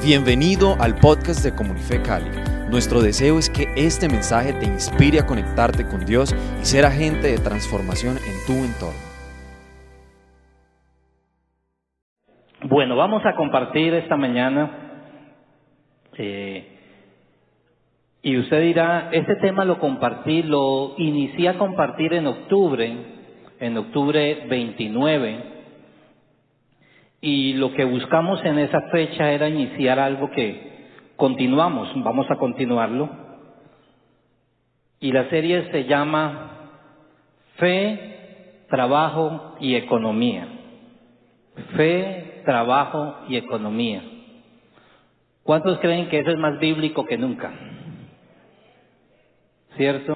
Bienvenido al podcast de Comunife Cali. Nuestro deseo es que este mensaje te inspire a conectarte con Dios y ser agente de transformación en tu entorno. Bueno, vamos a compartir esta mañana. eh, y usted dirá, este tema lo compartí, lo inicié a compartir en octubre, en octubre 29. Y lo que buscamos en esa fecha era iniciar algo que continuamos, vamos a continuarlo. Y la serie se llama Fe, Trabajo y Economía. Fe, Trabajo y Economía. ¿Cuántos creen que eso es más bíblico que nunca? ¿Cierto?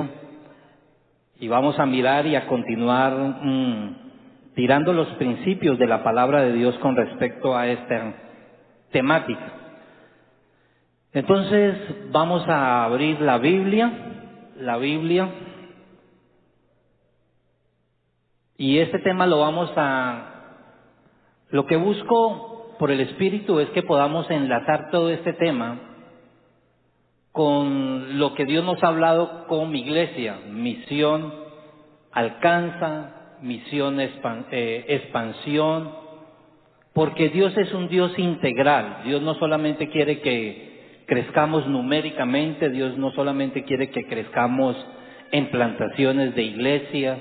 Y vamos a mirar y a continuar mmm, tirando los principios de la palabra de Dios con respecto a esta temática. Entonces vamos a abrir la Biblia, la Biblia, y este tema lo vamos a... Lo que busco por el Espíritu es que podamos enlazar todo este tema con lo que Dios nos ha hablado como iglesia, misión, alcanza, misión, eh, expansión, porque Dios es un Dios integral. Dios no solamente quiere que crezcamos numéricamente, Dios no solamente quiere que crezcamos en plantaciones de iglesia,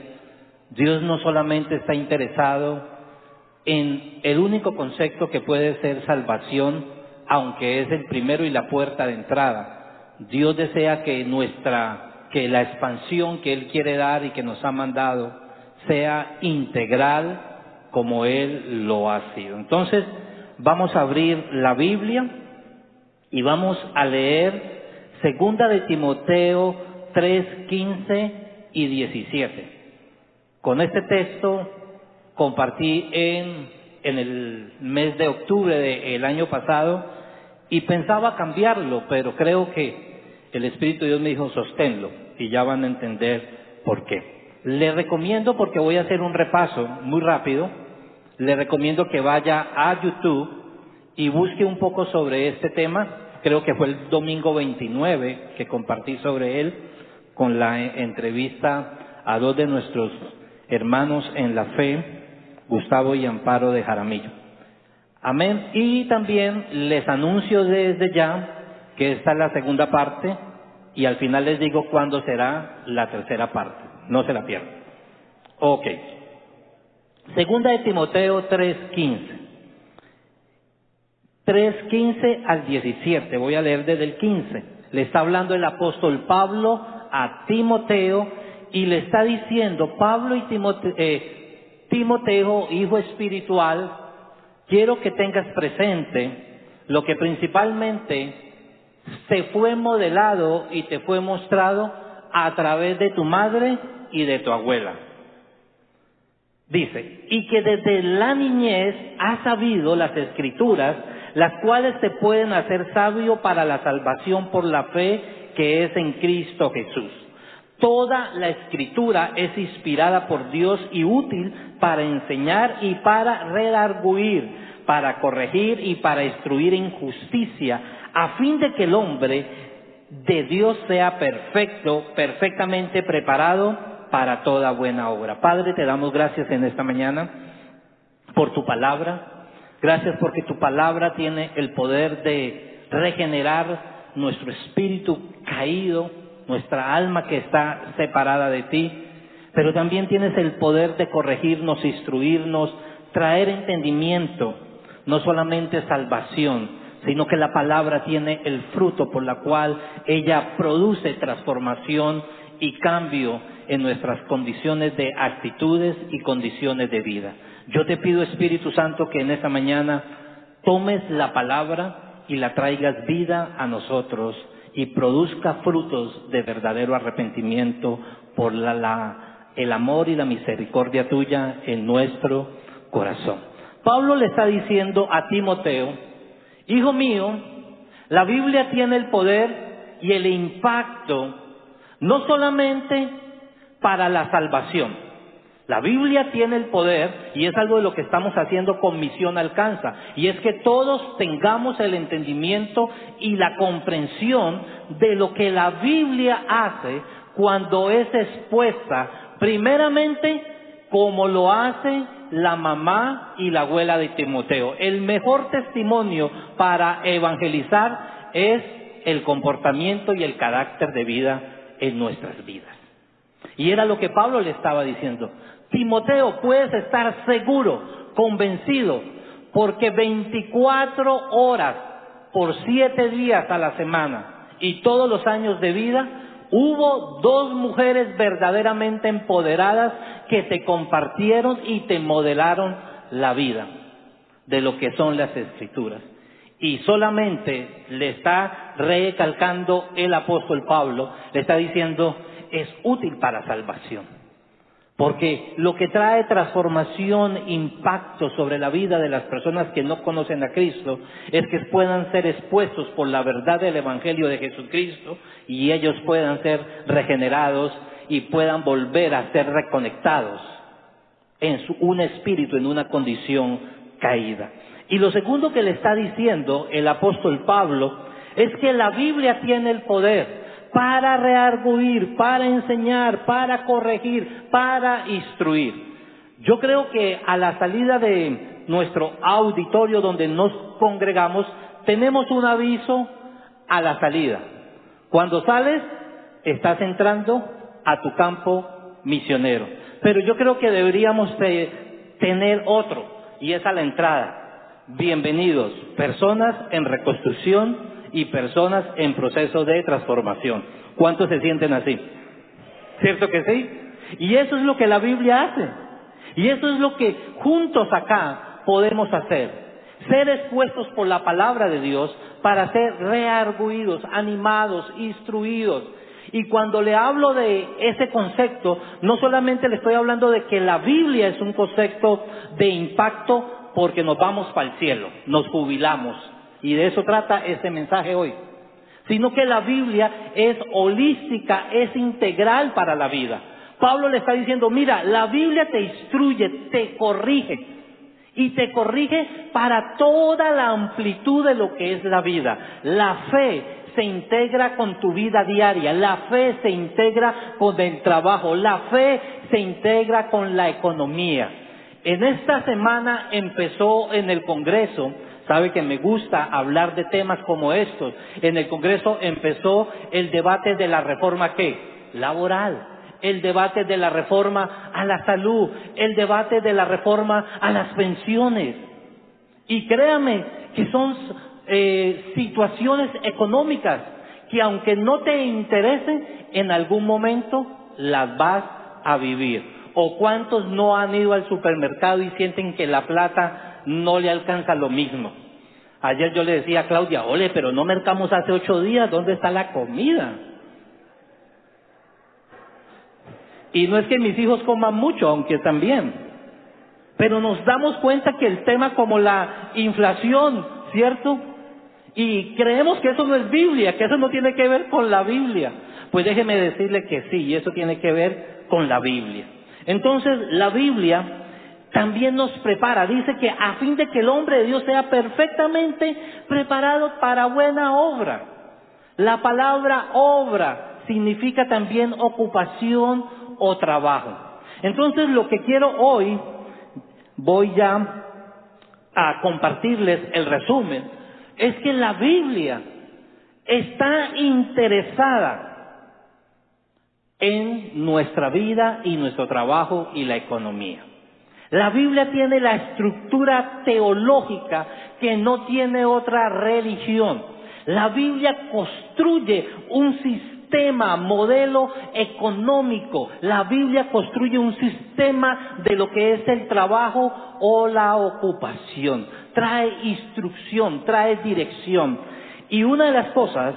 Dios no solamente está interesado en el único concepto que puede ser salvación, aunque es el primero y la puerta de entrada. Dios desea que nuestra, que la expansión que Él quiere dar y que nos ha mandado, sea integral como Él lo ha sido. Entonces, vamos a abrir la Biblia y vamos a leer Segunda de Timoteo 3, 15 y 17. Con este texto compartí en, en el mes de octubre del año pasado y pensaba cambiarlo, pero creo que el Espíritu de Dios me dijo, sosténlo, y ya van a entender por qué. Le recomiendo, porque voy a hacer un repaso muy rápido, le recomiendo que vaya a YouTube y busque un poco sobre este tema. Creo que fue el domingo 29 que compartí sobre él con la entrevista a dos de nuestros hermanos en la fe, Gustavo y Amparo de Jaramillo. Amén. Y también les anuncio desde ya que esta es la segunda parte y al final les digo cuándo será la tercera parte. No se la pierdan. Ok. Segunda de Timoteo 3.15. 3.15 al 17. Voy a leer desde el 15. Le está hablando el apóstol Pablo a Timoteo y le está diciendo, Pablo y Timoteo, eh, Timoteo, hijo espiritual, quiero que tengas presente lo que principalmente te fue modelado y te fue mostrado a través de tu madre y de tu abuela. Dice, y que desde la niñez has sabido las escrituras, las cuales te pueden hacer sabio para la salvación por la fe que es en Cristo Jesús. Toda la escritura es inspirada por Dios y útil para enseñar y para redarguir, para corregir y para instruir en justicia, a fin de que el hombre de Dios sea perfecto, perfectamente preparado para toda buena obra. Padre, te damos gracias en esta mañana por tu palabra. Gracias porque tu palabra tiene el poder de regenerar nuestro espíritu caído, nuestra alma que está separada de ti, pero también tienes el poder de corregirnos, instruirnos, traer entendimiento, no solamente salvación, sino que la palabra tiene el fruto por la cual ella produce transformación y cambio en nuestras condiciones de actitudes y condiciones de vida. Yo te pido, Espíritu Santo, que en esta mañana tomes la palabra y la traigas vida a nosotros y produzca frutos de verdadero arrepentimiento por la, la, el amor y la misericordia tuya en nuestro corazón. Pablo le está diciendo a Timoteo, hijo mío, la Biblia tiene el poder y el impacto no solamente para la salvación. La Biblia tiene el poder y es algo de lo que estamos haciendo con Misión Alcanza. Y es que todos tengamos el entendimiento y la comprensión de lo que la Biblia hace cuando es expuesta, primeramente como lo hace la mamá y la abuela de Timoteo. El mejor testimonio para evangelizar es el comportamiento y el carácter de vida en nuestras vidas. Y era lo que Pablo le estaba diciendo. Timoteo, puedes estar seguro, convencido, porque 24 horas por siete días a la semana y todos los años de vida Hubo dos mujeres verdaderamente empoderadas que te compartieron y te modelaron la vida de lo que son las escrituras. Y solamente le está recalcando el apóstol Pablo, le está diciendo, es útil para salvación. Porque lo que trae transformación, impacto sobre la vida de las personas que no conocen a Cristo es que puedan ser expuestos por la verdad del Evangelio de Jesucristo y ellos puedan ser regenerados y puedan volver a ser reconectados en un espíritu, en una condición caída. Y lo segundo que le está diciendo el apóstol Pablo es que la Biblia tiene el poder para rearguir, para enseñar, para corregir, para instruir. Yo creo que a la salida de nuestro auditorio donde nos congregamos, tenemos un aviso a la salida. Cuando sales, estás entrando a tu campo misionero. Pero yo creo que deberíamos tener otro, y es a la entrada. Bienvenidos, personas en reconstrucción y personas en proceso de transformación. ¿Cuántos se sienten así? ¿Cierto que sí? Y eso es lo que la Biblia hace. Y eso es lo que juntos acá podemos hacer. Ser expuestos por la palabra de Dios para ser rearguidos, animados, instruidos. Y cuando le hablo de ese concepto, no solamente le estoy hablando de que la Biblia es un concepto de impacto porque nos vamos para el cielo, nos jubilamos, y de eso trata este mensaje hoy. Sino que la Biblia es holística, es integral para la vida. Pablo le está diciendo, mira, la Biblia te instruye, te corrige. Y te corrige para toda la amplitud de lo que es la vida. La fe se integra con tu vida diaria, la fe se integra con el trabajo, la fe se integra con la economía. En esta semana empezó en el Congreso Sabe que me gusta hablar de temas como estos. En el Congreso empezó el debate de la reforma qué? Laboral. El debate de la reforma a la salud. El debate de la reforma a las pensiones. Y créame que son eh, situaciones económicas que aunque no te interesen, en algún momento las vas a vivir. ¿O cuántos no han ido al supermercado y sienten que la plata no le alcanza lo mismo? Ayer yo le decía a Claudia, ole, pero no mercamos hace ocho días, ¿dónde está la comida? Y no es que mis hijos coman mucho, aunque también. Pero nos damos cuenta que el tema como la inflación, ¿cierto? Y creemos que eso no es Biblia, que eso no tiene que ver con la Biblia. Pues déjeme decirle que sí, y eso tiene que ver con la Biblia. Entonces, la Biblia también nos prepara. Dice que a fin de que el hombre de Dios sea perfectamente preparado para buena obra. La palabra obra significa también ocupación o trabajo. Entonces lo que quiero hoy, voy ya a compartirles el resumen, es que la Biblia está interesada en nuestra vida y nuestro trabajo y la economía. La Biblia tiene la estructura teológica que no tiene otra religión. La Biblia construye un sistema, modelo económico. La Biblia construye un sistema de lo que es el trabajo o la ocupación. Trae instrucción, trae dirección. Y una de las cosas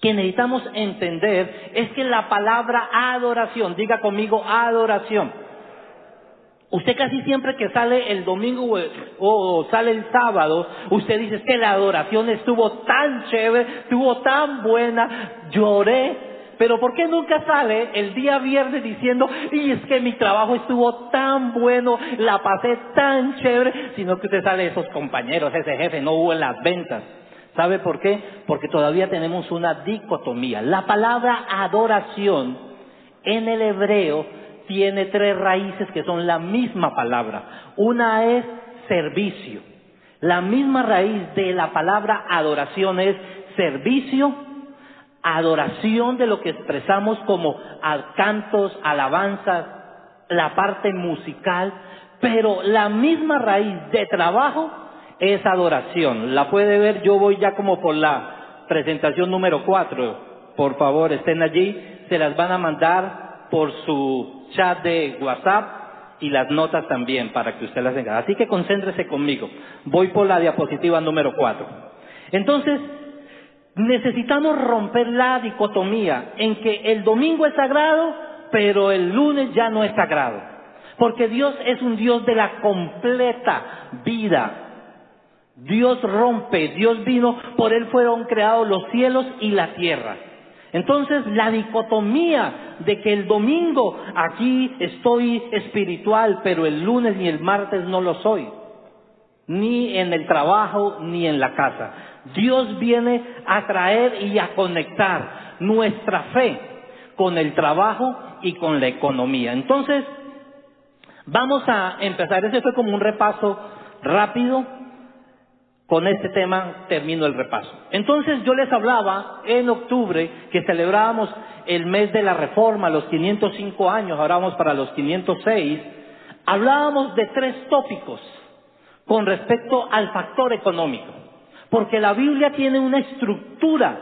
que necesitamos entender es que la palabra adoración, diga conmigo adoración, Usted casi siempre que sale el domingo o, sale el sábado, usted dice que la adoración estuvo tan chévere, estuvo tan buena, lloré, Pero ¿por qué nunca sale el día viernes diciendo, y es que mi trabajo estuvo tan bueno, la pasé tan chévere, sino que usted sale esos compañeros, ese jefe, no hubo en las ventas? ¿Sabe por qué? Porque todavía tenemos una dicotomía. La palabra adoración en el hebreo tiene tres raíces que son la misma palabra. Una es servicio. La misma raíz de la palabra adoración es servicio, adoración de lo que expresamos como cantos, alabanzas, la parte musical, pero la misma raíz de trabajo es adoración. La puede ver, yo voy ya como por la presentación número cuatro. Por favor, estén allí, se las van a mandar por su chat de WhatsApp y las notas también para que usted las tenga. Así que concéntrese conmigo. Voy por la diapositiva número cuatro. Entonces, necesitamos romper la dicotomía en que el domingo es sagrado, pero el lunes ya no es sagrado. Porque Dios es un Dios de la completa vida. Dios rompe, Dios vino, por Él fueron creados los cielos y la tierra. Entonces la dicotomía de que el domingo aquí estoy espiritual, pero el lunes y el martes no lo soy, ni en el trabajo ni en la casa. Dios viene a traer y a conectar nuestra fe con el trabajo y con la economía. Entonces, vamos a empezar. Ese fue como un repaso rápido con este tema termino el repaso. Entonces yo les hablaba en octubre que celebrábamos el mes de la reforma, los 505 años, ahora vamos para los 506, hablábamos de tres tópicos con respecto al factor económico, porque la Biblia tiene una estructura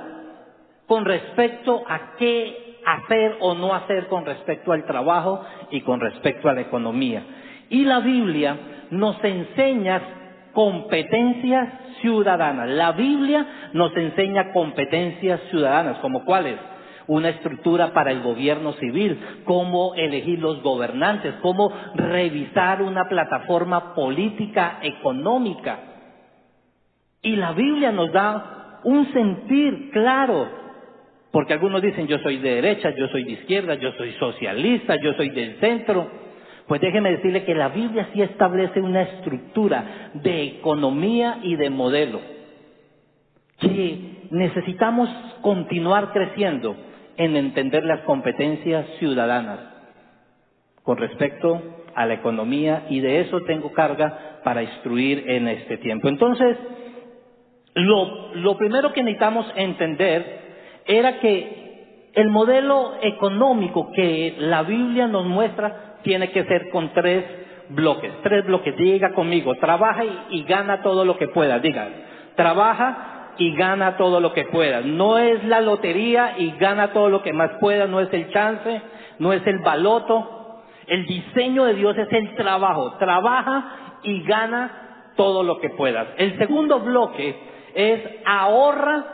con respecto a qué hacer o no hacer con respecto al trabajo y con respecto a la economía. Y la Biblia nos enseña competencias ciudadanas. La Biblia nos enseña competencias ciudadanas, como cuáles? Una estructura para el gobierno civil, cómo elegir los gobernantes, cómo revisar una plataforma política, económica. Y la Biblia nos da un sentir claro, porque algunos dicen yo soy de derecha, yo soy de izquierda, yo soy socialista, yo soy del centro. Pues déjeme decirle que la Biblia sí establece una estructura de economía y de modelo, que necesitamos continuar creciendo en entender las competencias ciudadanas con respecto a la economía y de eso tengo carga para instruir en este tiempo. Entonces, lo, lo primero que necesitamos entender era que el modelo económico que la Biblia nos muestra tiene que ser con tres bloques, tres bloques. Diga conmigo, trabaja y, gana todo lo que pueda. Diga, trabaja y gana todo lo que pueda. No es la lotería y gana todo lo que más pueda, no es el chance, no es el baloto. El diseño de Dios es el trabajo. Trabaja y gana todo lo que puedas. El segundo bloque es ahorra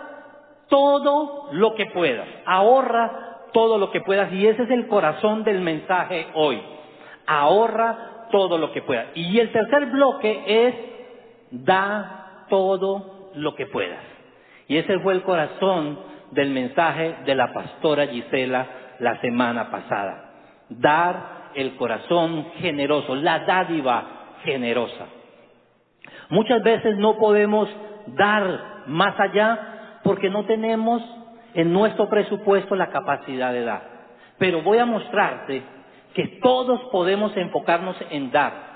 todo lo que puedas. Ahorra todo lo que puedas. Y ese es el corazón del mensaje hoy ahorra todo lo que pueda. Y el tercer bloque es da todo lo que puedas. Y ese fue el corazón del mensaje de la pastora Gisela la semana pasada. Dar el corazón generoso, la dádiva generosa. Muchas veces no podemos dar más allá porque no tenemos en nuestro presupuesto la capacidad de dar. Pero voy a mostrarte que todos podemos enfocarnos en dar.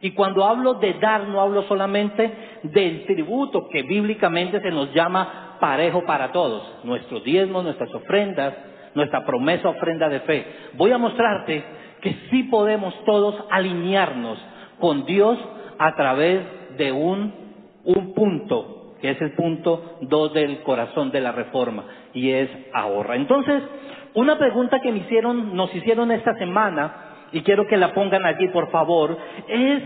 Y cuando hablo de dar, no hablo solamente del tributo que bíblicamente se nos llama parejo para todos, nuestros diezmos, nuestras ofrendas, nuestra promesa ofrenda de fe. Voy a mostrarte que sí podemos todos alinearnos con Dios a través de un, un punto, que es el punto dos del corazón de la reforma, y es ahorra. Entonces, una pregunta que me hicieron, nos hicieron esta semana, y quiero que la pongan aquí por favor, es,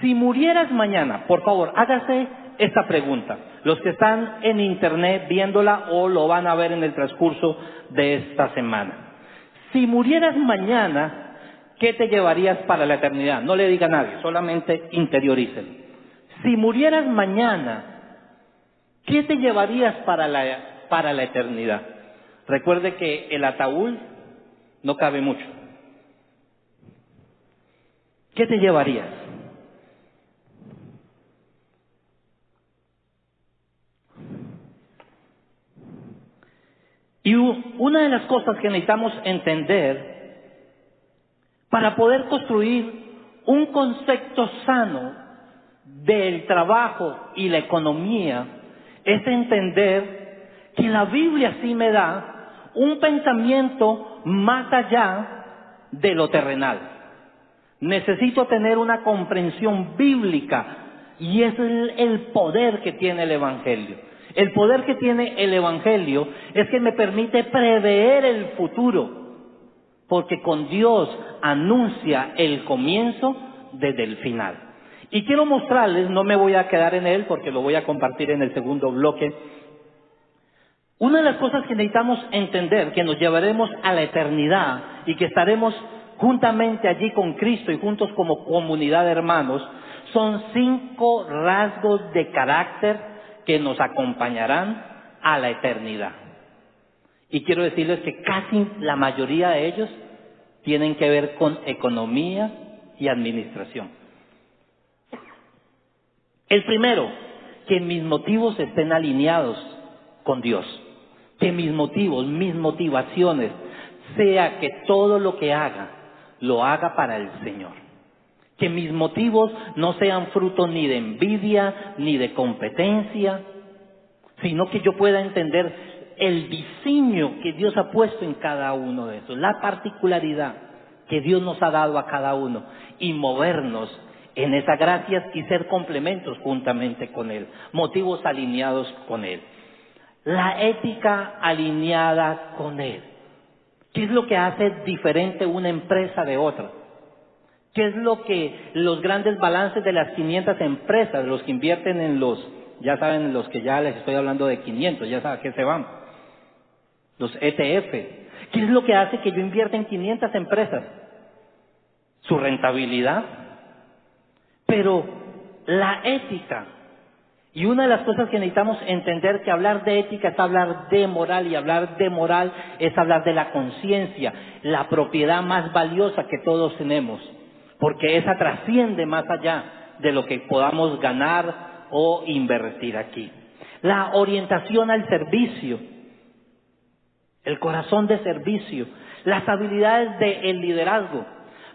si murieras mañana, por favor, hágase esta pregunta. Los que están en internet viéndola o lo van a ver en el transcurso de esta semana. Si murieras mañana, ¿qué te llevarías para la eternidad? No le diga a nadie, solamente interiorícelo. Si murieras mañana, ¿qué te llevarías para la, para la eternidad? Recuerde que el ataúd no cabe mucho. ¿Qué te llevarías? Y una de las cosas que necesitamos entender para poder construir un concepto sano del trabajo y la economía es entender que la Biblia sí me da un pensamiento más allá de lo terrenal. Necesito tener una comprensión bíblica y es el, el poder que tiene el Evangelio. El poder que tiene el Evangelio es que me permite prever el futuro, porque con Dios anuncia el comienzo desde el final. Y quiero mostrarles, no me voy a quedar en él porque lo voy a compartir en el segundo bloque, una de las cosas que necesitamos entender, que nos llevaremos a la eternidad y que estaremos juntamente allí con Cristo y juntos como comunidad de hermanos, son cinco rasgos de carácter que nos acompañarán a la eternidad. Y quiero decirles que casi la mayoría de ellos tienen que ver con economía y administración. El primero, que mis motivos estén alineados con Dios. Que mis motivos, mis motivaciones, sea que todo lo que haga, lo haga para el Señor. Que mis motivos no sean fruto ni de envidia, ni de competencia, sino que yo pueda entender el diseño que Dios ha puesto en cada uno de esos, la particularidad que Dios nos ha dado a cada uno y movernos en esa gracia y ser complementos juntamente con Él, motivos alineados con Él. La ética alineada con Él. ¿Qué es lo que hace diferente una empresa de otra? ¿Qué es lo que los grandes balances de las 500 empresas, los que invierten en los, ya saben, los que ya les estoy hablando de 500, ya saben a qué se van, los ETF? ¿Qué es lo que hace que yo invierta en 500 empresas? Su rentabilidad. Pero la ética, y una de las cosas que necesitamos entender que hablar de ética es hablar de moral y hablar de moral es hablar de la conciencia, la propiedad más valiosa que todos tenemos porque esa trasciende más allá de lo que podamos ganar o invertir aquí. La orientación al servicio, el corazón de servicio, las habilidades del liderazgo,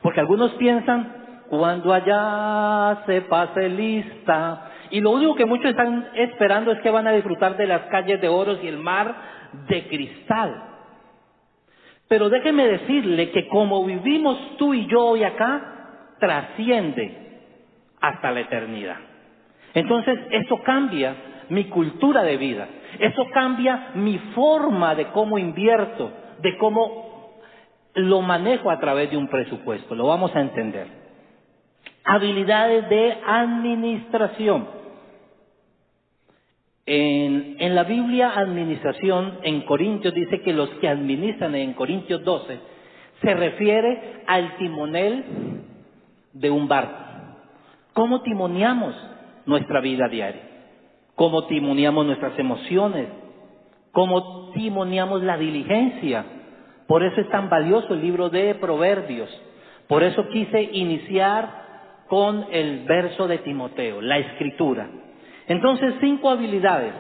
porque algunos piensan, cuando allá se pase lista, y lo único que muchos están esperando es que van a disfrutar de las calles de oros y el mar de cristal. Pero déjeme decirle que como vivimos tú y yo hoy acá, trasciende hasta la eternidad. Entonces, eso cambia mi cultura de vida, eso cambia mi forma de cómo invierto, de cómo lo manejo a través de un presupuesto, lo vamos a entender. Habilidades de administración. En, en, la Biblia, administración, en Corintios dice que los que administran, en Corintios 12, se refiere al timonel de un barco. ¿Cómo timoneamos nuestra vida diaria? ¿Cómo timoneamos nuestras emociones? ¿Cómo timoneamos la diligencia? Por eso es tan valioso el libro de Proverbios. Por eso quise iniciar con el verso de Timoteo, la escritura. Entonces, cinco habilidades.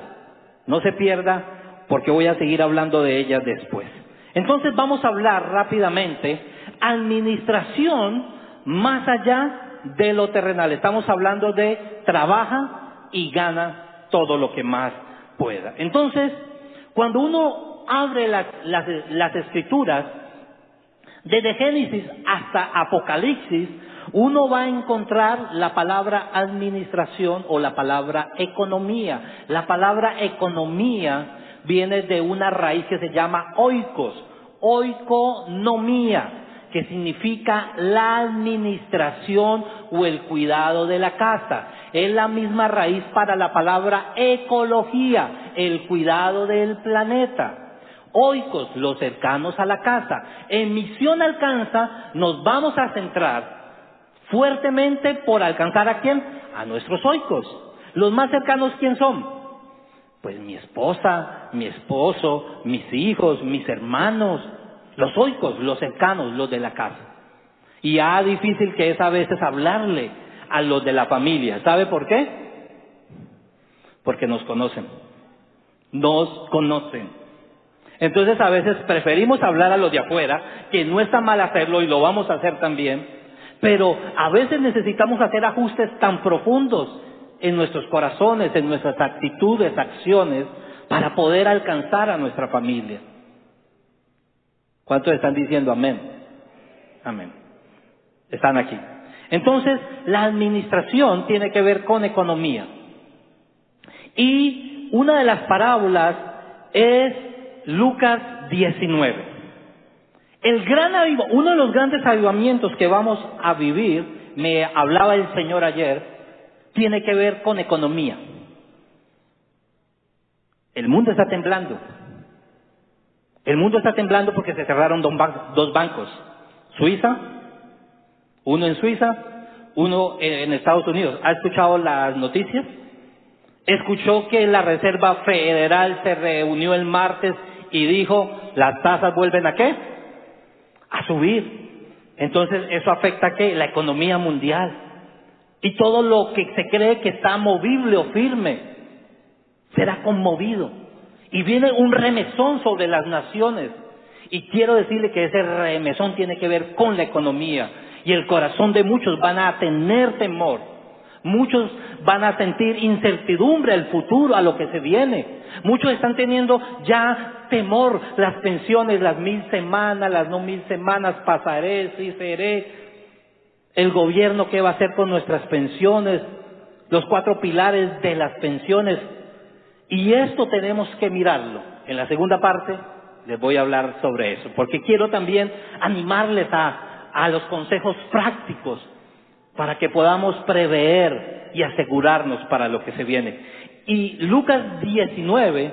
No se pierda porque voy a seguir hablando de ellas después. Entonces vamos a hablar rápidamente administración más allá de lo terrenal. Estamos hablando de trabaja y gana todo lo que más pueda. Entonces, cuando uno abre las, las, escrituras, desde Génesis hasta Apocalipsis, uno va a encontrar la palabra administración o la palabra economía. La palabra economía viene de una raíz que se llama oikos, oikonomía que significa la administración o el cuidado de la casa. Es la misma raíz para la palabra ecología, el cuidado del planeta. Oikos, los cercanos a la casa. En Misión Alcanza nos vamos a centrar fuertemente por alcanzar a quién? A nuestros oikos. Los más cercanos, ¿quién son? Pues mi esposa, mi esposo, mis hijos, mis hermanos, los oicos, los cercanos, los de la casa. Y ya difícil que es a veces hablarle a los de la familia. ¿Sabe por qué? Porque nos conocen. Nos conocen. Entonces a veces preferimos hablar a los de afuera, que no está mal hacerlo y lo vamos a hacer también, pero a veces necesitamos hacer ajustes tan profundos en nuestros corazones, en nuestras actitudes, acciones, para poder alcanzar a nuestra familia. ¿Cuántos están diciendo amén? Amén. Están aquí. Entonces, la administración tiene que ver con economía. Y una de las parábolas es Lucas 19. El gran uno de los grandes avivamientos que vamos a vivir, me hablaba el Señor ayer, tiene que ver con economía. El mundo está temblando. El mundo está temblando porque se cerraron dos bancos. Suiza, uno en Suiza, uno en Estados Unidos. ¿Ha escuchado las noticias? Escuchó que la Reserva Federal se reunió el martes y dijo, las tasas vuelven a qué? A subir. Entonces, ¿eso afecta a qué? La economía mundial. Y todo lo que se cree que está movible o firme será conmovido. Y viene un remesón sobre las naciones. Y quiero decirle que ese remesón tiene que ver con la economía. Y el corazón de muchos van a tener temor. Muchos van a sentir incertidumbre al futuro, a lo que se viene. Muchos están teniendo ya temor, las pensiones, las mil semanas, las no mil semanas, pasaré, sí seré. El gobierno, ¿qué va a hacer con nuestras pensiones? Los cuatro pilares de las pensiones. Y esto tenemos que mirarlo. En la segunda parte les voy a hablar sobre eso, porque quiero también animarles a, a los consejos prácticos para que podamos prever y asegurarnos para lo que se viene. Y Lucas 19,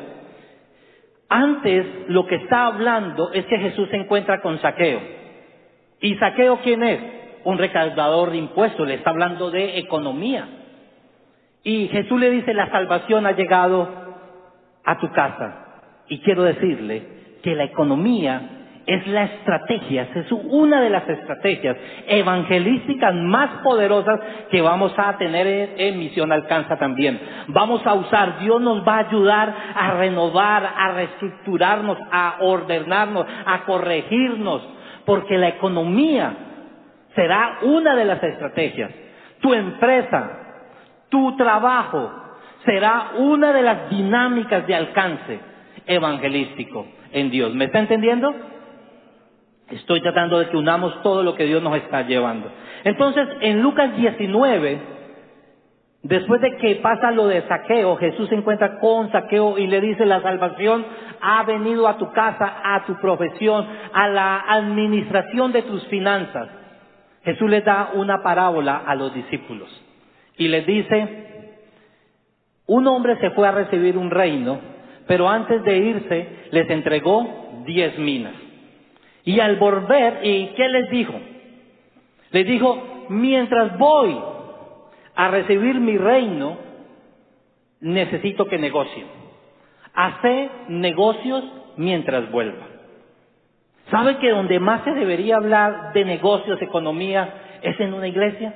antes lo que está hablando es que Jesús se encuentra con Saqueo. ¿Y Saqueo quién es? Un recaudador de impuestos, le está hablando de economía. Y Jesús le dice, la salvación ha llegado a tu casa. Y quiero decirle que la economía es la estrategia, es una de las estrategias evangelísticas más poderosas que vamos a tener en, Misión Alcanza también. Vamos a usar, Dios nos va a ayudar a renovar, a reestructurarnos, a ordenarnos, a corregirnos, porque la economía será una de las estrategias. Tu empresa, tu trabajo será una de las dinámicas de alcance evangelístico en Dios. ¿Me está entendiendo? Estoy tratando de que unamos todo lo que Dios nos está llevando. Entonces, en Lucas 19, después de que pasa lo de saqueo, Jesús se encuentra con saqueo y le dice, la salvación ha venido a tu casa, a tu profesión, a la administración de tus finanzas. Jesús le da una parábola a los discípulos y les dice, un hombre se fue a recibir un reino, pero antes de irse les entregó diez minas. Y al volver, ¿y qué les dijo? Les dijo, mientras voy a recibir mi reino, necesito que negocien. Hace negocios mientras vuelva. ¿Sabe que donde más se debería hablar de negocios, economía, es en una iglesia?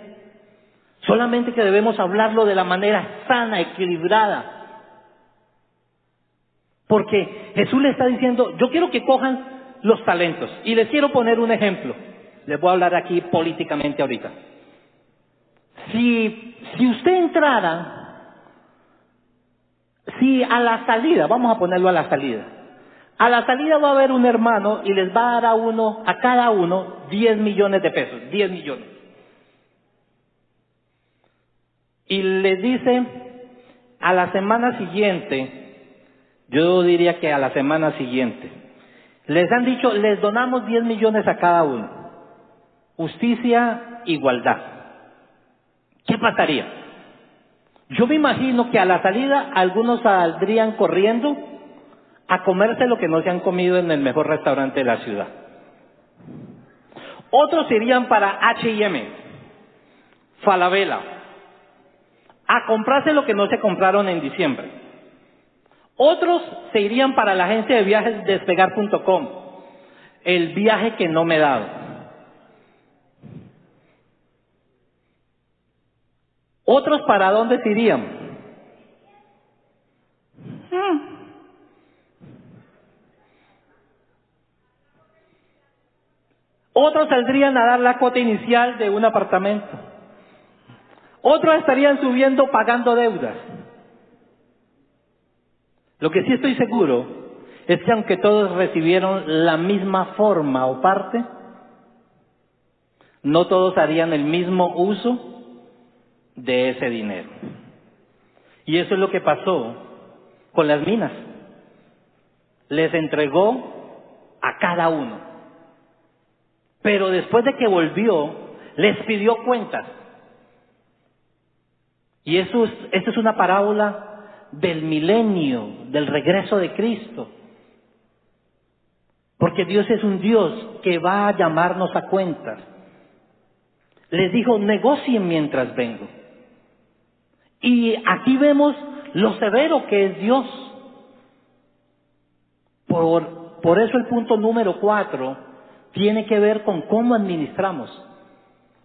Solamente que debemos hablarlo de la manera sana, equilibrada. Porque Jesús le está diciendo, yo quiero que cojan los talentos. Y les quiero poner un ejemplo. Les voy a hablar aquí políticamente ahorita. Si, si usted entrara, si a la salida, vamos a ponerlo a la salida, a la salida va a haber un hermano y les va a dar a uno, a cada uno, 10 millones de pesos, 10 millones. Y les dice, a la semana siguiente, yo diría que a la semana siguiente, les han dicho, les donamos 10 millones a cada uno. Justicia, igualdad. ¿Qué pasaría? Yo me imagino que a la salida algunos saldrían corriendo a comerse lo que no se han comido en el mejor restaurante de la ciudad. Otros irían para H&M, Falabella, a comprarse lo que no se compraron en diciembre. Otros se irían para la agencia de viajes despegar.com, el viaje que no me he dado. Otros para dónde se irían? Hmm. Otros saldrían a dar la cuota inicial de un apartamento. Otros estarían subiendo pagando deudas. Lo que sí estoy seguro es que aunque todos recibieron la misma forma o parte, no todos harían el mismo uso de ese dinero. Y eso es lo que pasó con las minas. Les entregó a cada uno. Pero después de que volvió, les pidió cuentas. Y eso es, es una parábola del milenio, del regreso de Cristo. Porque Dios es un Dios que va a llamarnos a cuentas. Les dijo, negocien mientras vengo. Y aquí vemos lo severo que es Dios. Por, por eso el punto número cuatro tiene que ver con cómo administramos.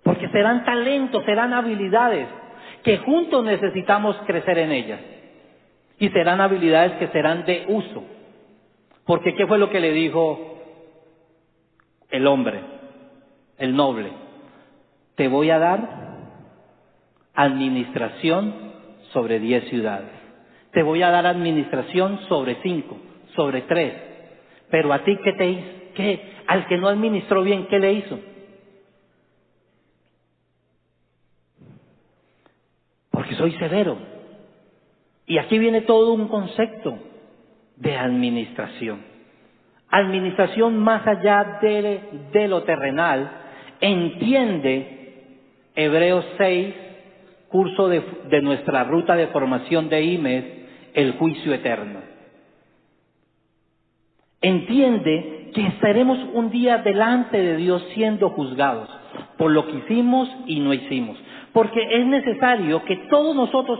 Porque serán talentos, serán habilidades que juntos necesitamos crecer en ellas y serán habilidades que serán de uso. Porque ¿qué fue lo que le dijo el hombre, el noble? Te voy a dar administración sobre diez ciudades. Te voy a dar administración sobre cinco, sobre tres. Pero a ti, ¿qué te hizo? ¿Qué? Al que no administró bien, ¿qué le hizo? Porque soy severo. Y aquí viene todo un concepto de administración. Administración más allá de, lo terrenal, entiende Hebreos 6, curso de, de nuestra ruta de formación de IMES, el juicio eterno. Entiende que estaremos un día delante de Dios siendo juzgados por lo que hicimos y no hicimos porque es necesario que todos nosotros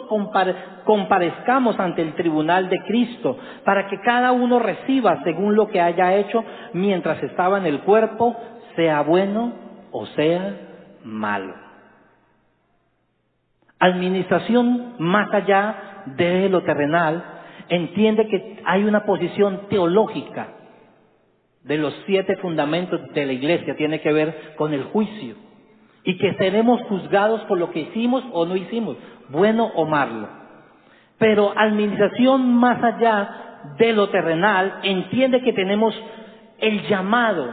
comparezcamos ante el tribunal de Cristo para que cada uno reciba según lo que haya hecho mientras estaba en el cuerpo, sea bueno o sea malo. Administración más allá de lo terrenal entiende que hay una posición teológica de los siete fundamentos de la iglesia, tiene que ver con el juicio y que seremos juzgados por lo que hicimos o no hicimos, bueno o malo. Pero administración más allá de lo terrenal entiende que tenemos el llamado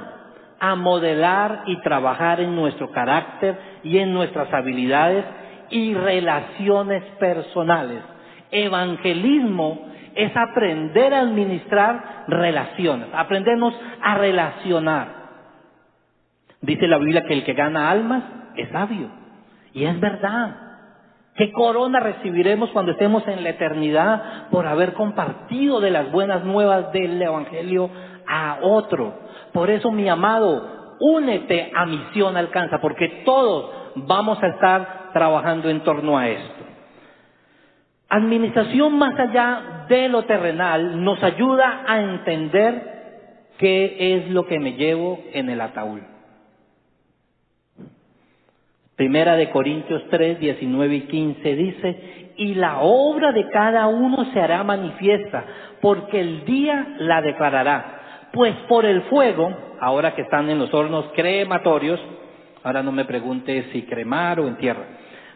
a modelar y trabajar en nuestro carácter y en nuestras habilidades y relaciones personales. Evangelismo es aprender a administrar relaciones, aprendernos a relacionar. Dice la Biblia que el que gana almas es sabio. Y es verdad. ¿Qué corona recibiremos cuando estemos en la eternidad por haber compartido de las buenas nuevas del Evangelio a otro? Por eso, mi amado, únete a Misión Alcanza, porque todos vamos a estar trabajando en torno a esto. Administración más allá de lo terrenal nos ayuda a entender qué es lo que me llevo en el ataúd. Primera de Corintios 3, 19 y 15 dice, y la obra de cada uno se hará manifiesta, porque el día la declarará. Pues por el fuego, ahora que están en los hornos crematorios, ahora no me pregunte si cremar o en tierra,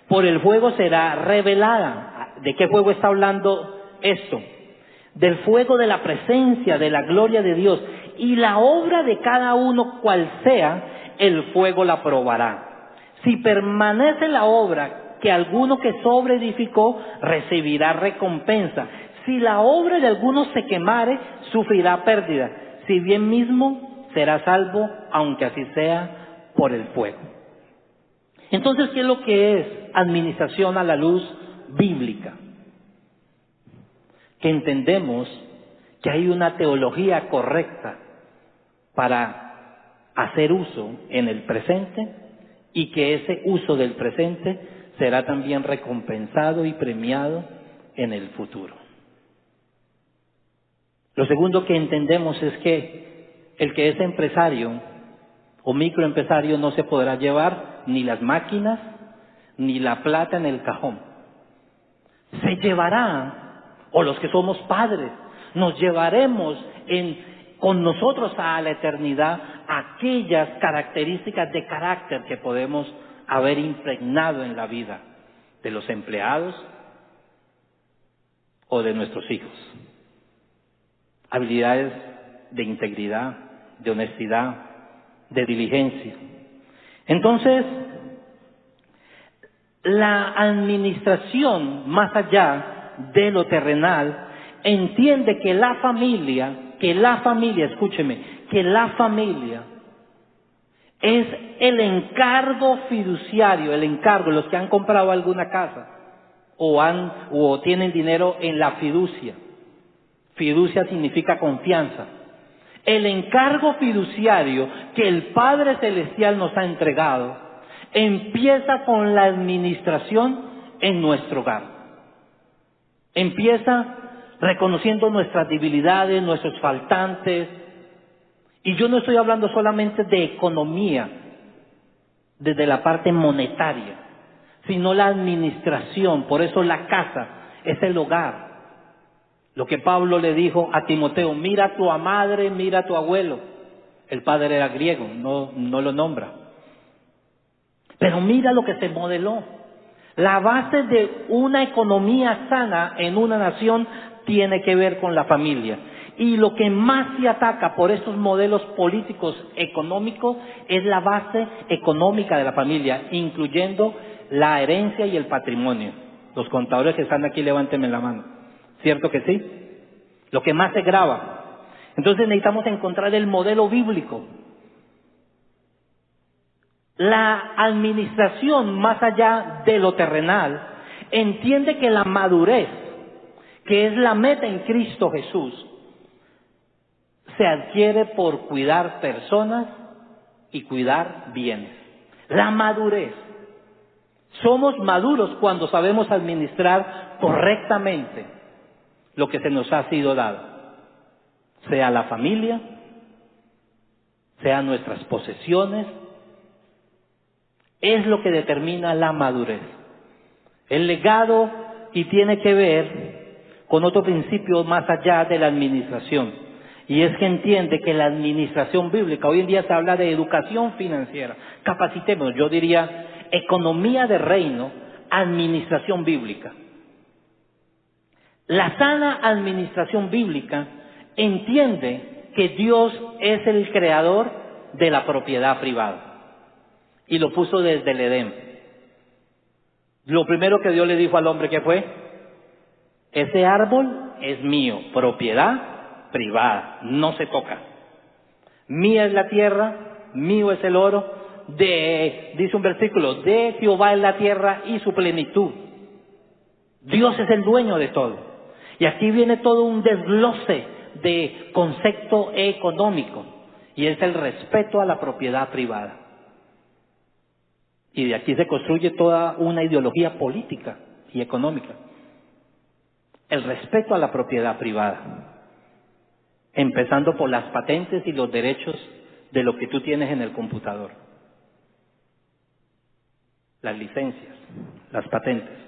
por el fuego será revelada. ¿De qué fuego está hablando esto? Del fuego de la presencia, de la gloria de Dios. Y la obra de cada uno, cual sea, el fuego la probará. Si permanece la obra que alguno que sobreedificó, recibirá recompensa. Si la obra de alguno se quemare, sufrirá pérdida. Si bien mismo será salvo, aunque así sea por el fuego. Entonces, ¿qué es lo que es administración a la luz bíblica? Que entendemos que hay una teología correcta para hacer uso en el presente y que ese uso del presente será también recompensado y premiado en el futuro. Lo segundo que entendemos es que el que es empresario o microempresario no se podrá llevar ni las máquinas ni la plata en el cajón. Se llevará, o los que somos padres, nos llevaremos con nosotros a la eternidad aquellas características de carácter que podemos haber impregnado en la vida de los empleados o de nuestros hijos. Habilidades de integridad, de honestidad, de diligencia. Entonces, la administración, más allá de lo terrenal, entiende que la familia, que la familia, escúcheme, que la familia es el encargo fiduciario, el encargo, los que han comprado alguna casa o han o tienen dinero en la fiducia. Fiducia significa confianza. El encargo fiduciario que el Padre Celestial nos ha entregado empieza con la administración en nuestro hogar. Empieza reconociendo nuestras debilidades, nuestros faltantes. Y yo no estoy hablando solamente de economía, desde la parte monetaria, sino la administración. Por eso la casa es el hogar. Lo que Pablo le dijo a Timoteo, mira a tu madre, mira a tu abuelo. El padre era griego, no, no lo nombra. Pero mira lo que se modeló. La base de una economía sana en una nación tiene que ver con la familia. Y lo que más se ataca por estos modelos políticos económicos es la base económica de la familia, incluyendo la herencia y el patrimonio. Los contadores que están aquí, levántenme la mano. ¿Cierto que sí? Lo que más se graba. Entonces necesitamos encontrar el modelo bíblico. La administración, más allá de lo terrenal, entiende que la madurez, que es la meta en Cristo Jesús, se adquiere por cuidar personas y cuidar bienes. La madurez. Somos maduros cuando sabemos administrar correctamente lo que se nos ha sido dado, sea la familia, sean nuestras posesiones, es lo que determina la madurez. El legado y tiene que ver con otro principio más allá de la administración. Y es que entiende que la administración bíblica, hoy en día se habla de educación financiera, capacitemos, yo diría economía de reino, administración bíblica. La sana administración bíblica entiende que Dios es el creador de la propiedad privada y lo puso desde el Edén. Lo primero que Dios le dijo al hombre que fue, ese árbol es mío, propiedad privada, no se toca. Mía es la tierra, mío es el oro, de, dice un versículo, de Jehová es la tierra y su plenitud. Dios es el dueño de todo. Y aquí viene todo un desglose de concepto económico y es el respeto a la propiedad privada. Y de aquí se construye toda una ideología política y económica. El respeto a la propiedad privada, empezando por las patentes y los derechos de lo que tú tienes en el computador. Las licencias, las patentes.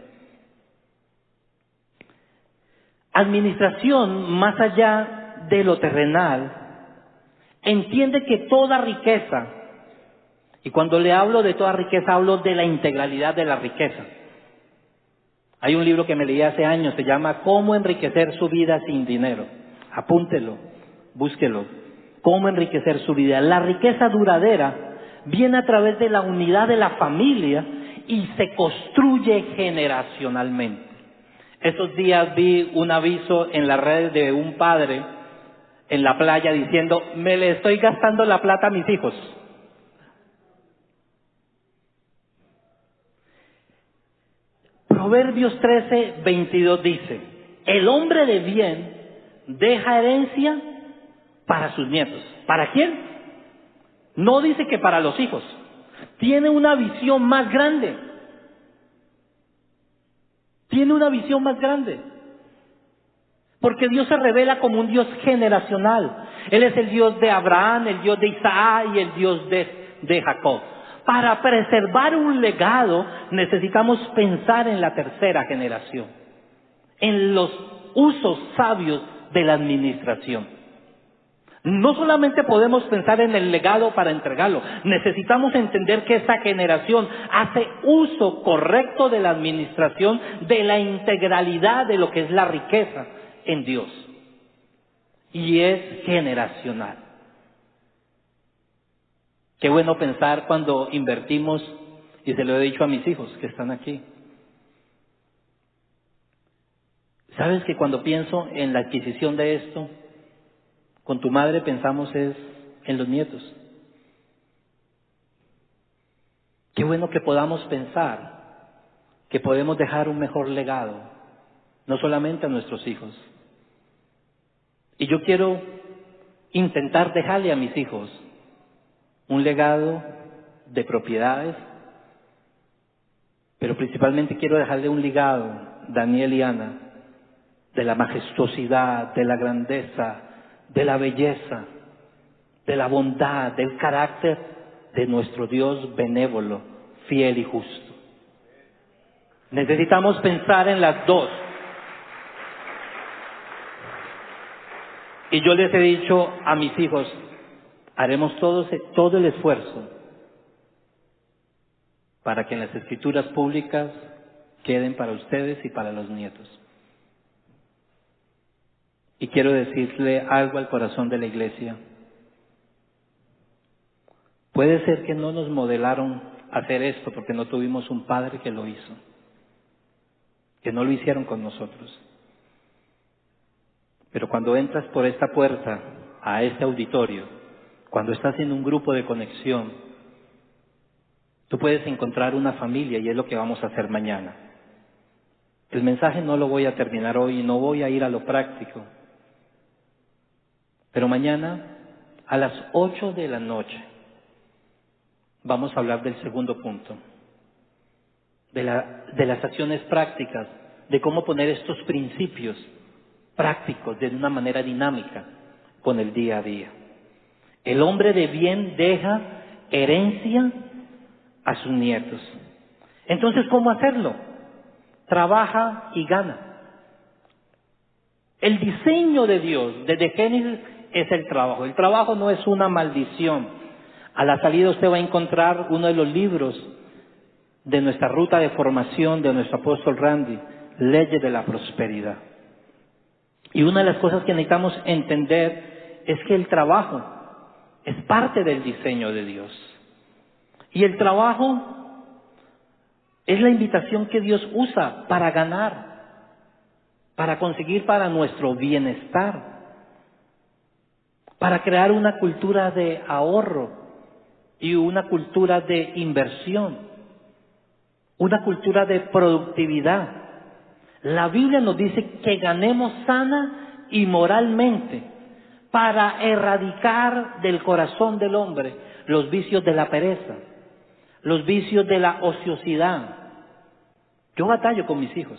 Administración, más allá de lo terrenal, entiende que toda riqueza, y cuando le hablo de toda riqueza, hablo de la integralidad de la riqueza. Hay un libro que me leí hace años, se llama Cómo enriquecer su vida sin dinero. Apúntelo, búsquelo. Cómo enriquecer su vida. La riqueza duradera viene a través de la unidad de la familia y se construye generacionalmente. Estos días vi un aviso en las redes de un padre en la playa diciendo, me le estoy gastando la plata a mis hijos. Proverbios 13, 22 dice, el hombre de bien deja herencia para sus nietos. ¿Para quién? No dice que para los hijos. Tiene una visión más grande tiene una visión más grande. Porque Dios se revela como un Dios generacional. Él es el Dios de Abraham, el Dios de Isaac y el Dios de, de Jacob. Para preservar un legado necesitamos pensar en la tercera generación, en los usos sabios de la administración. No solamente podemos pensar en el legado para entregarlo, necesitamos entender que esa generación hace uso correcto de la administración, de la integralidad de lo que es la riqueza en Dios. Y es generacional. Qué bueno pensar cuando invertimos, y se lo he dicho a mis hijos que están aquí. ¿Sabes que cuando pienso en la adquisición de esto, con tu madre pensamos es en los nietos? Qué bueno que podamos pensar que podemos dejar un mejor legado, no solamente a nuestros hijos. Y yo quiero intentar dejarle a mis hijos un legado de propiedades, pero principalmente quiero dejarle un legado, Daniel y Ana, de la majestuosidad, de la grandeza, de la belleza, de la bondad, del carácter de nuestro Dios benévolo, fiel y justo. Necesitamos pensar en las dos. Y yo les he dicho a mis hijos, haremos todo, todo el esfuerzo para que en las escrituras públicas queden para ustedes y para los nietos. Y quiero decirle algo al corazón de la iglesia. Puede ser que no nos modelaron hacer esto porque no tuvimos un padre que lo hizo, que no lo hicieron con nosotros. Pero cuando entras por esta puerta a este auditorio, cuando estás en un grupo de conexión, tú puedes encontrar una familia y es lo que vamos a hacer mañana. El mensaje no lo voy a terminar hoy no voy a ir a lo práctico. Pero mañana, a las ocho de la noche, vamos a hablar del segundo punto, de, de las acciones prácticas, de cómo poner estos principios prácticos de una manera dinámica con el día a día. El hombre de bien deja herencia a sus nietos. Entonces, ¿cómo hacerlo? Trabaja y gana. El diseño de Dios desde Génesis es el trabajo. El trabajo no es una maldición. A la salida usted va a encontrar uno de los libros de nuestra ruta de formación de nuestro apóstol Randy, Leyes de la Prosperidad. Y una de las cosas que necesitamos entender es que el trabajo es parte del diseño de Dios. Y el trabajo es la invitación que Dios usa para ganar, para conseguir para nuestro bienestar, para crear una cultura de ahorro y una cultura de inversión, una cultura de productividad. La Biblia nos dice que ganemos sana y moralmente para erradicar del corazón del hombre los vicios de la pereza, los vicios de la ociosidad. Yo batallo con mis hijos.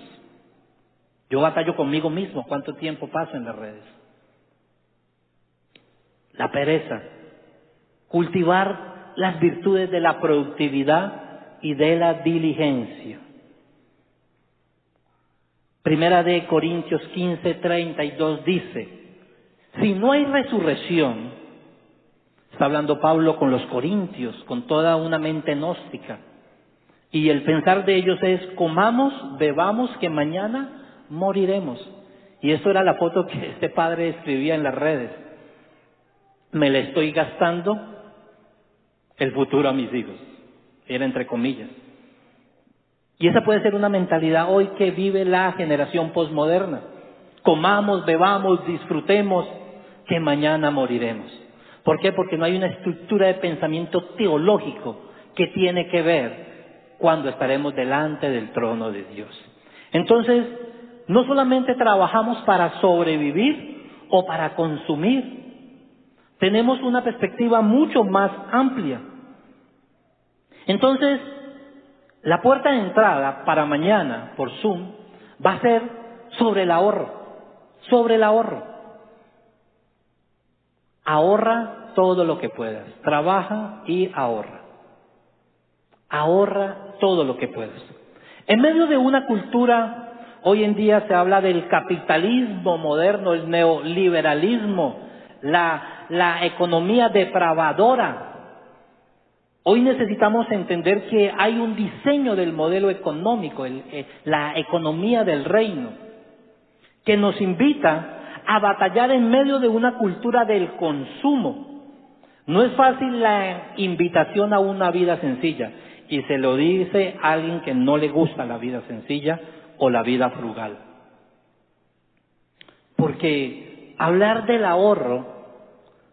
Yo batallo conmigo mismo cuánto tiempo paso en las redes. La pereza. Cultivar las virtudes de la productividad y de la diligencia. Primera de Corintios 15, 32 dice, si no hay resurrección, está hablando Pablo con los corintios, con toda una mente gnóstica, y el pensar de ellos es, comamos, bebamos, que mañana moriremos. Y eso era la foto que este padre escribía en las redes. Me le estoy gastando el futuro a mis hijos. Era entre comillas. Y esa puede ser una mentalidad hoy que vive la generación posmoderna. Comamos, bebamos, disfrutemos, que mañana moriremos. ¿Por qué? Porque no hay una estructura de pensamiento teológico que tiene que ver cuando estaremos delante del trono de Dios. Entonces, no solamente trabajamos para sobrevivir o para consumir, tenemos una perspectiva mucho más amplia. Entonces, la puerta de entrada para mañana por Zoom va a ser sobre el ahorro sobre el ahorro. Ahorra todo lo que puedas. Trabaja y ahorra. Ahorra todo lo que puedas. En medio de una cultura, hoy en día se habla del capitalismo moderno, el neoliberalismo, la, economía depravadora. Hoy necesitamos entender que hay un diseño del modelo económico, eh, la economía del reino, que nos invita a batallar en medio de una cultura del consumo. No es fácil la invitación a una vida sencilla y se lo dice a alguien que no le gusta la vida sencilla o la vida frugal. Porque hablar del ahorro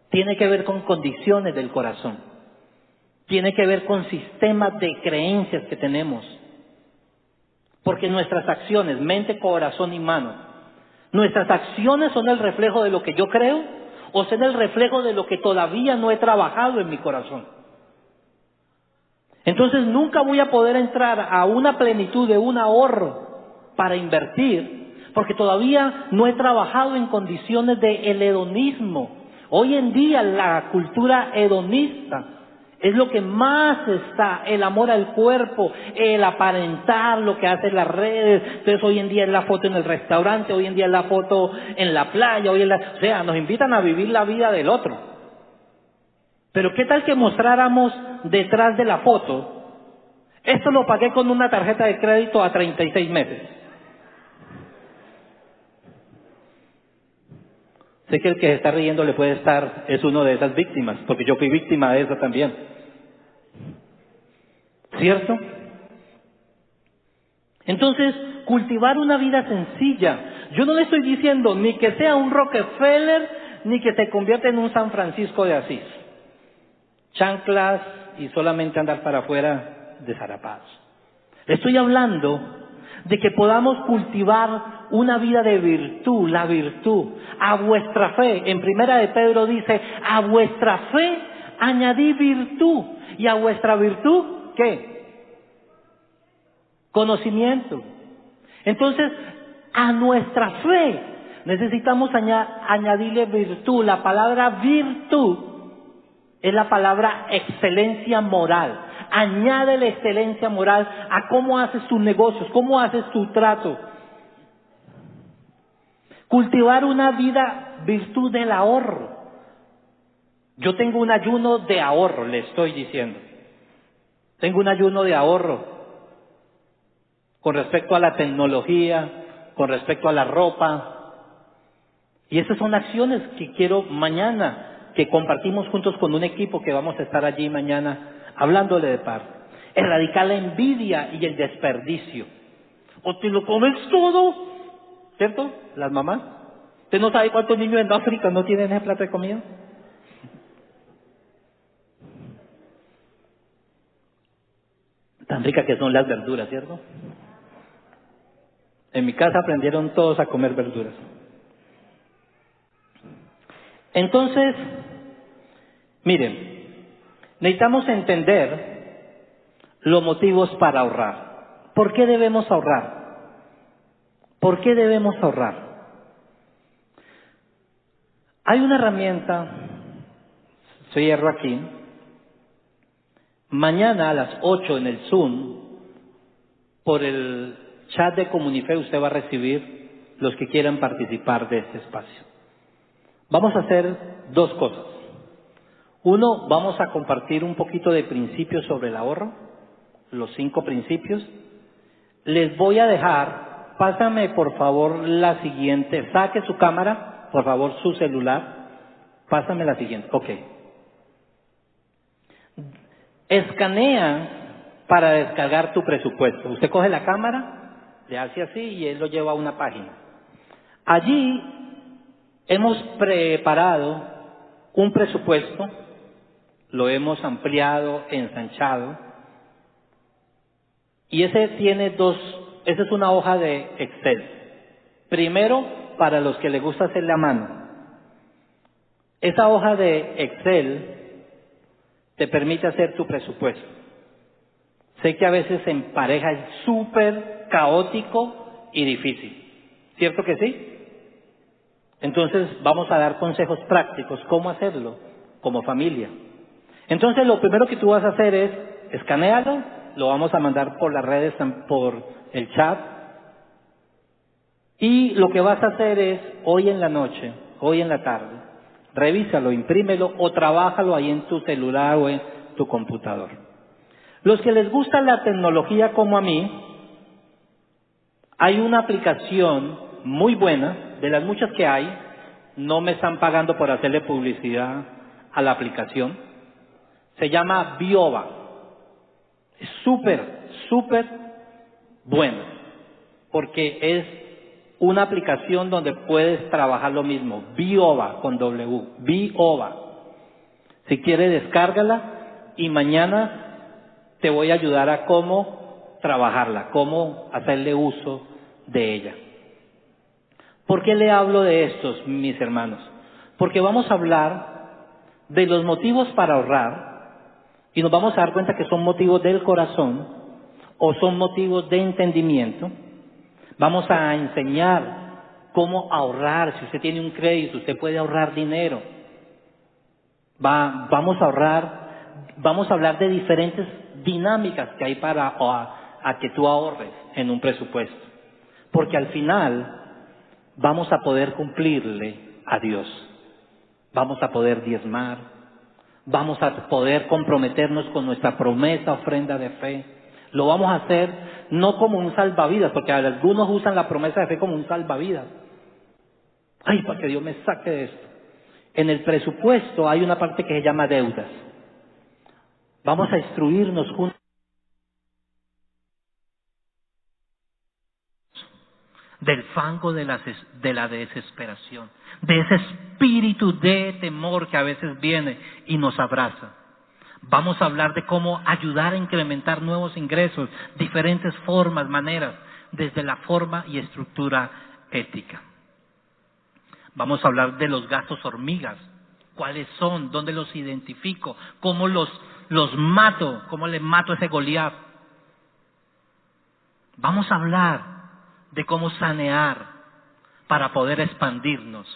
tiene que ver con condiciones del corazón, tiene que ver con sistemas de creencias que tenemos. Porque nuestras acciones, mente, corazón y mano, Nuestras acciones son el reflejo de lo que yo creo o son el reflejo de lo que todavía no he trabajado en mi corazón. Entonces nunca voy a poder entrar a una plenitud de un ahorro para invertir porque todavía no he trabajado en condiciones de hedonismo. Hoy en día la cultura hedonista es lo que más está, el amor al cuerpo, el aparentar lo que hacen las redes. Entonces hoy en día es la foto en el restaurante, hoy en día es la foto en la playa, hoy en la... O sea, nos invitan a vivir la vida del otro. Pero ¿qué tal que mostráramos detrás de la foto? Esto lo pagué con una tarjeta de crédito a 36 meses. Sé que el que se está riendo le puede estar, es uno de esas víctimas, porque yo fui víctima de eso también. ¿Cierto? Entonces, cultivar una vida sencilla. Yo no le estoy diciendo ni que sea un Rockefeller, ni que se convierta en un San Francisco de Asís. Chanclas y solamente andar para afuera de zarapados. Le estoy hablando de que podamos cultivar una vida de virtud, la virtud, a vuestra fe. En primera de Pedro dice, a vuestra fe añadí virtud y a vuestra virtud ¿Qué? Conocimiento. Entonces, a nuestra fe necesitamos añadirle virtud. La palabra virtud es la palabra excelencia moral. Añade la excelencia moral a cómo haces tus negocios, cómo haces tu trato. Cultivar una vida virtud del ahorro. Yo tengo un ayuno de ahorro, le estoy diciendo. Tengo un ayuno de ahorro con respecto a la tecnología, con respecto a la ropa. Y esas son acciones que quiero mañana, que compartimos juntos con un equipo que vamos a estar allí mañana hablándole de paz. Erradicar la envidia y el desperdicio. O te lo comes todo, ¿cierto? Las mamás. ¿Usted no sabe cuántos niños en África no tienen ese plato de comida? Tan rica que son las verduras, ¿cierto? En mi casa aprendieron todos a comer verduras. Entonces, miren, necesitamos entender los motivos para ahorrar. ¿Por qué debemos ahorrar? ¿Por qué debemos ahorrar? Hay una herramienta, cierro aquí, Mañana a las 8 en el Zoom, por el chat de Comunife, usted va a recibir los que quieran participar de este espacio. Vamos a hacer dos cosas. Uno, vamos a compartir un poquito de principios sobre el ahorro, los cinco principios. Les voy a dejar, pásame por favor la siguiente, saque su cámara, por favor su celular, pásame la siguiente, ok. Escanea para descargar tu presupuesto. Usted coge la cámara, le hace así y él lo lleva a una página. Allí hemos preparado un presupuesto, lo hemos ampliado, ensanchado, y ese tiene dos, esa es una hoja de Excel. Primero, para los que les gusta hacer la mano. Esa hoja de Excel te permite hacer tu presupuesto. Sé que a veces en pareja es súper caótico y difícil. ¿Cierto que sí? Entonces vamos a dar consejos prácticos, cómo hacerlo como familia. Entonces lo primero que tú vas a hacer es escanearlo, lo vamos a mandar por las redes, por el chat. Y lo que vas a hacer es, hoy en la noche, hoy en la tarde, revísalo, imprímelo o trabájalo ahí en tu celular o en tu computador. Los que les gusta la tecnología como a mí, hay una aplicación muy buena, de las muchas que hay, no me están pagando por hacerle publicidad a la aplicación, se llama Bioba. Es súper, súper buena, porque es una aplicación donde puedes trabajar lo mismo, Bioba con W, Bioba. Si quieres, descárgala y mañana te voy a ayudar a cómo trabajarla, cómo hacerle uso de ella. ¿Por qué le hablo de estos, mis hermanos? Porque vamos a hablar de los motivos para ahorrar y nos vamos a dar cuenta que son motivos del corazón o son motivos de entendimiento. Vamos a enseñar cómo ahorrar. Si usted tiene un crédito, usted puede ahorrar dinero. Va, vamos a ahorrar, vamos a hablar de diferentes dinámicas que hay para que tú ahorres en un presupuesto. Porque al final vamos a poder cumplirle a Dios. Vamos a poder diezmar, vamos a poder comprometernos con nuestra promesa, ofrenda de fe. Lo vamos a hacer no como un salvavidas, porque algunos usan la promesa de fe como un salvavidas. Ay, para que Dios me saque de esto. En el presupuesto hay una parte que se llama deudas. Vamos a instruirnos juntos. Del fango de la, de desesperación, de ese espíritu de temor que a veces viene y nos abraza. Vamos a hablar de cómo ayudar a incrementar nuevos ingresos, diferentes formas, maneras, desde la forma y estructura ética. Vamos a hablar de los gastos hormigas, cuáles son, dónde los identifico, cómo los, los mato, cómo le mato a ese Goliat. Vamos a hablar de cómo sanear para poder expandirnos,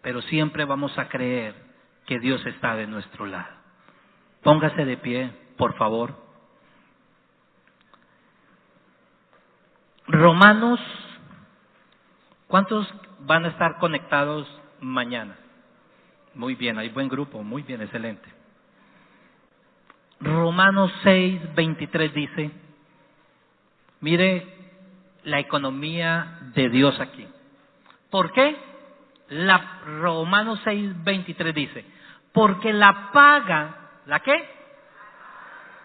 pero siempre vamos a creer que Dios está de nuestro lado. Póngase de pie, por favor. Romanos, ¿cuántos van a estar conectados mañana? Muy bien, hay buen grupo, muy bien, excelente. Romanos 6, 23 dice, mire la economía de Dios aquí. ¿Por qué? La, Romanos 6, 23 dice, porque la paga, ¿la qué?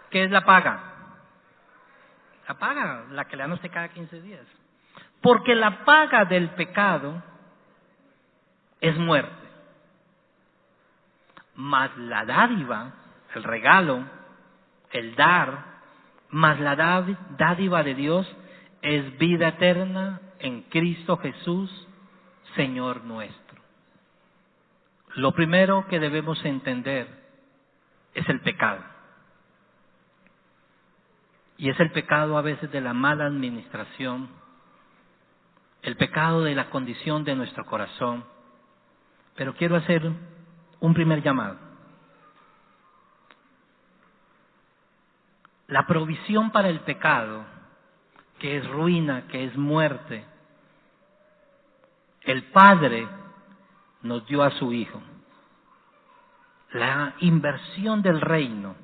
¿Qué es la paga? La paga, la que le dan usted cada 15 días. Porque la paga del pecado es muerte. Mas la dádiva, el regalo, el dar, más la dádiva de Dios es vida eterna en Cristo Jesús, Señor nuestro. Lo primero que debemos entender es el pecado. Y es el pecado a veces de la mala administración, el pecado de la condición de nuestro corazón. Pero quiero hacer un primer llamado. La provisión para el pecado que es ruina, que es muerte. El Padre nos dio a su Hijo. La inversión del reino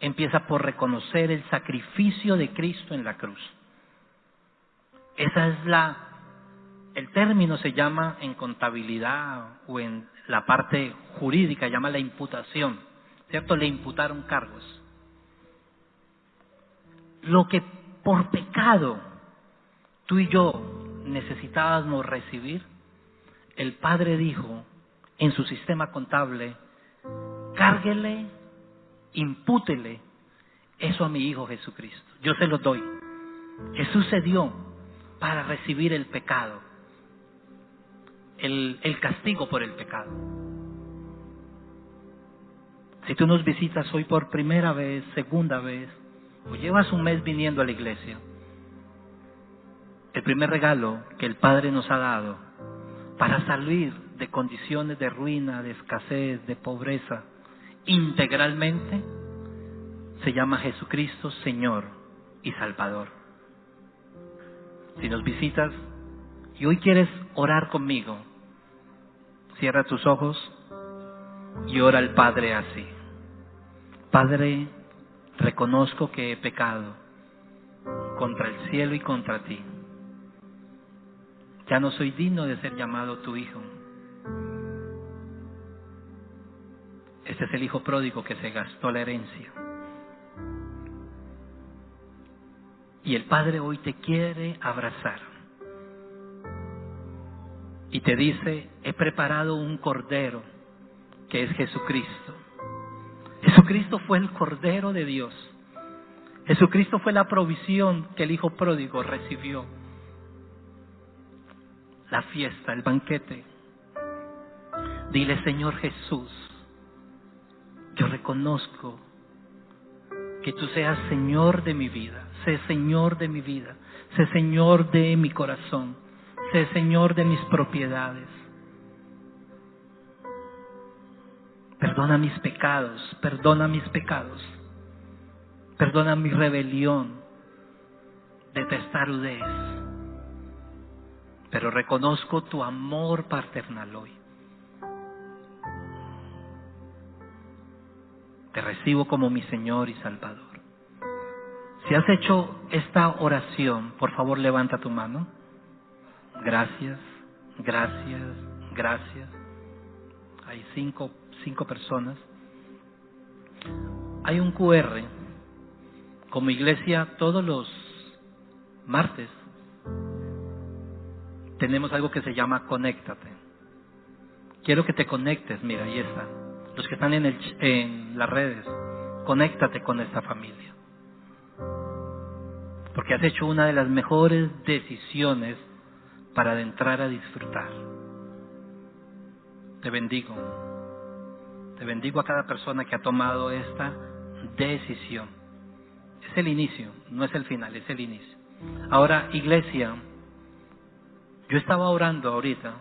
empieza por reconocer el sacrificio de Cristo en la cruz. Esa es la, el término se llama en contabilidad o en la parte jurídica, llama la imputación, ¿cierto? Le imputaron cargos. Lo que por pecado tú y yo necesitábamos recibir, el Padre dijo en su sistema contable, cárguele, impútele eso a mi Hijo Jesucristo. Yo se lo doy. Jesús se dio para recibir el pecado, el, el castigo por el pecado. Si tú nos visitas hoy por primera vez, segunda vez, o llevas un mes viniendo a la iglesia, el primer regalo que el Padre nos ha dado para salir de condiciones de ruina, de escasez, de pobreza, integralmente, se llama Jesucristo Señor y Salvador. Si nos visitas y hoy quieres orar conmigo, cierra tus ojos y ora al Padre así. Padre, reconozco que he pecado contra el cielo y contra ti. Ya no soy digno de ser llamado tu hijo. Este es el hijo pródigo que se gastó la herencia. Y el Padre hoy te quiere abrazar. Y te dice, he preparado un cordero que es Jesucristo. Jesucristo fue el cordero de Dios. Jesucristo fue la provisión que el hijo pródigo recibió. La fiesta, el banquete. Dile, Señor Jesús, yo reconozco que tú seas Señor de mi vida, sé Señor de mi vida, sé Señor de mi corazón, sé Señor de mis propiedades. Perdona mis pecados, perdona mis pecados, perdona mi rebelión de testarudez, pero reconozco tu amor paternal hoy. Te recibo como mi Señor y Salvador. Si has hecho esta oración, por favor levanta tu mano. Gracias, gracias, gracias. Hay cinco, cinco personas. Hay un QR. Como iglesia, todos los martes tenemos algo que se llama Conéctate. Quiero que te conectes, mira, ahí está. Los que están en, el, en las redes, conéctate con esta familia porque has hecho una de las mejores decisiones para adentrar a disfrutar. Te bendigo. Te bendigo a cada persona que ha tomado esta decisión. Es el inicio, no es el final, es el inicio. Ahora, iglesia, yo estaba orando ahorita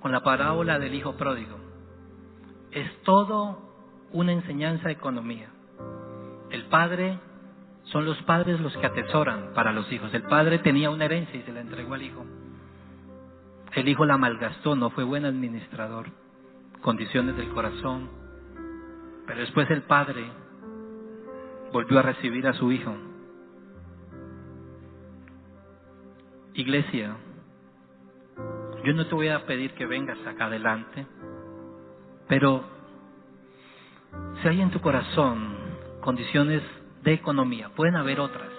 con la parábola del hijo pródigo. Es todo una enseñanza de economía. El padre son los padres los que atesoran para los hijos. El padre tenía una herencia y se la entregó al hijo. El hijo la malgastó, no fue buen administrador, condiciones del corazón. Pero después el padre volvió a recibir a su hijo. Iglesia, yo no te voy a pedir que vengas acá adelante, pero si hay en tu corazón condiciones de economía. Pueden haber otras.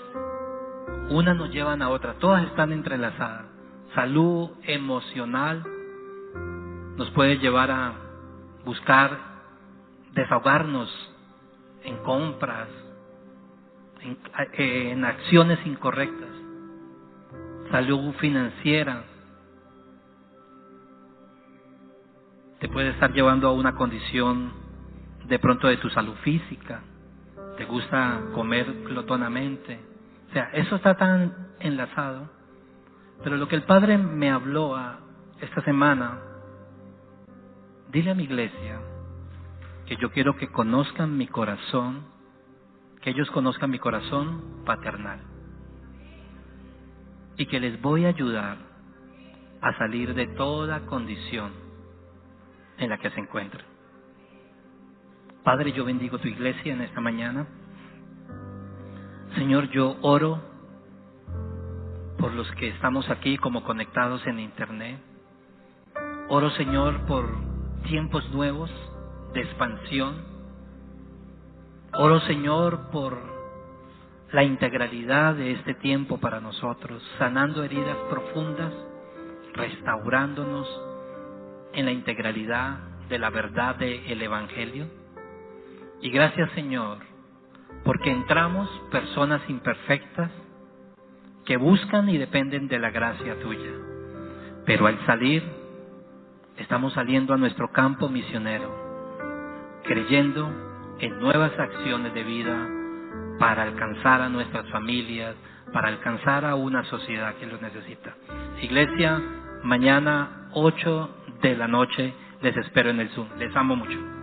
Unas nos llevan a otras. Todas están entrelazadas. Salud emocional nos puede llevar a buscar desahogarnos en compras, en, en acciones incorrectas. Salud financiera te puede estar llevando a una condición de pronto de tu salud física te gusta comer glotonamente. O sea, eso está tan enlazado. Pero lo que el Padre me habló a esta semana, dile a mi iglesia que yo quiero que conozcan mi corazón, que ellos conozcan mi corazón paternal. Y que les voy a ayudar a salir de toda condición en la que se encuentran. Padre, yo bendigo tu iglesia en esta mañana. Señor, yo oro por los que estamos aquí como conectados en Internet. Oro, Señor, por tiempos nuevos de expansión. Oro, Señor, por la integralidad de este tiempo para nosotros, sanando heridas profundas, restaurándonos en la integralidad de la verdad del Evangelio. Y gracias Señor, porque entramos personas imperfectas que buscan y dependen de la gracia tuya. Pero al salir, estamos saliendo a nuestro campo misionero, creyendo en nuevas acciones de vida para alcanzar a nuestras familias, para alcanzar a una sociedad que lo necesita. Iglesia, mañana 8 de la noche. Les espero en el Zoom. Les amo mucho.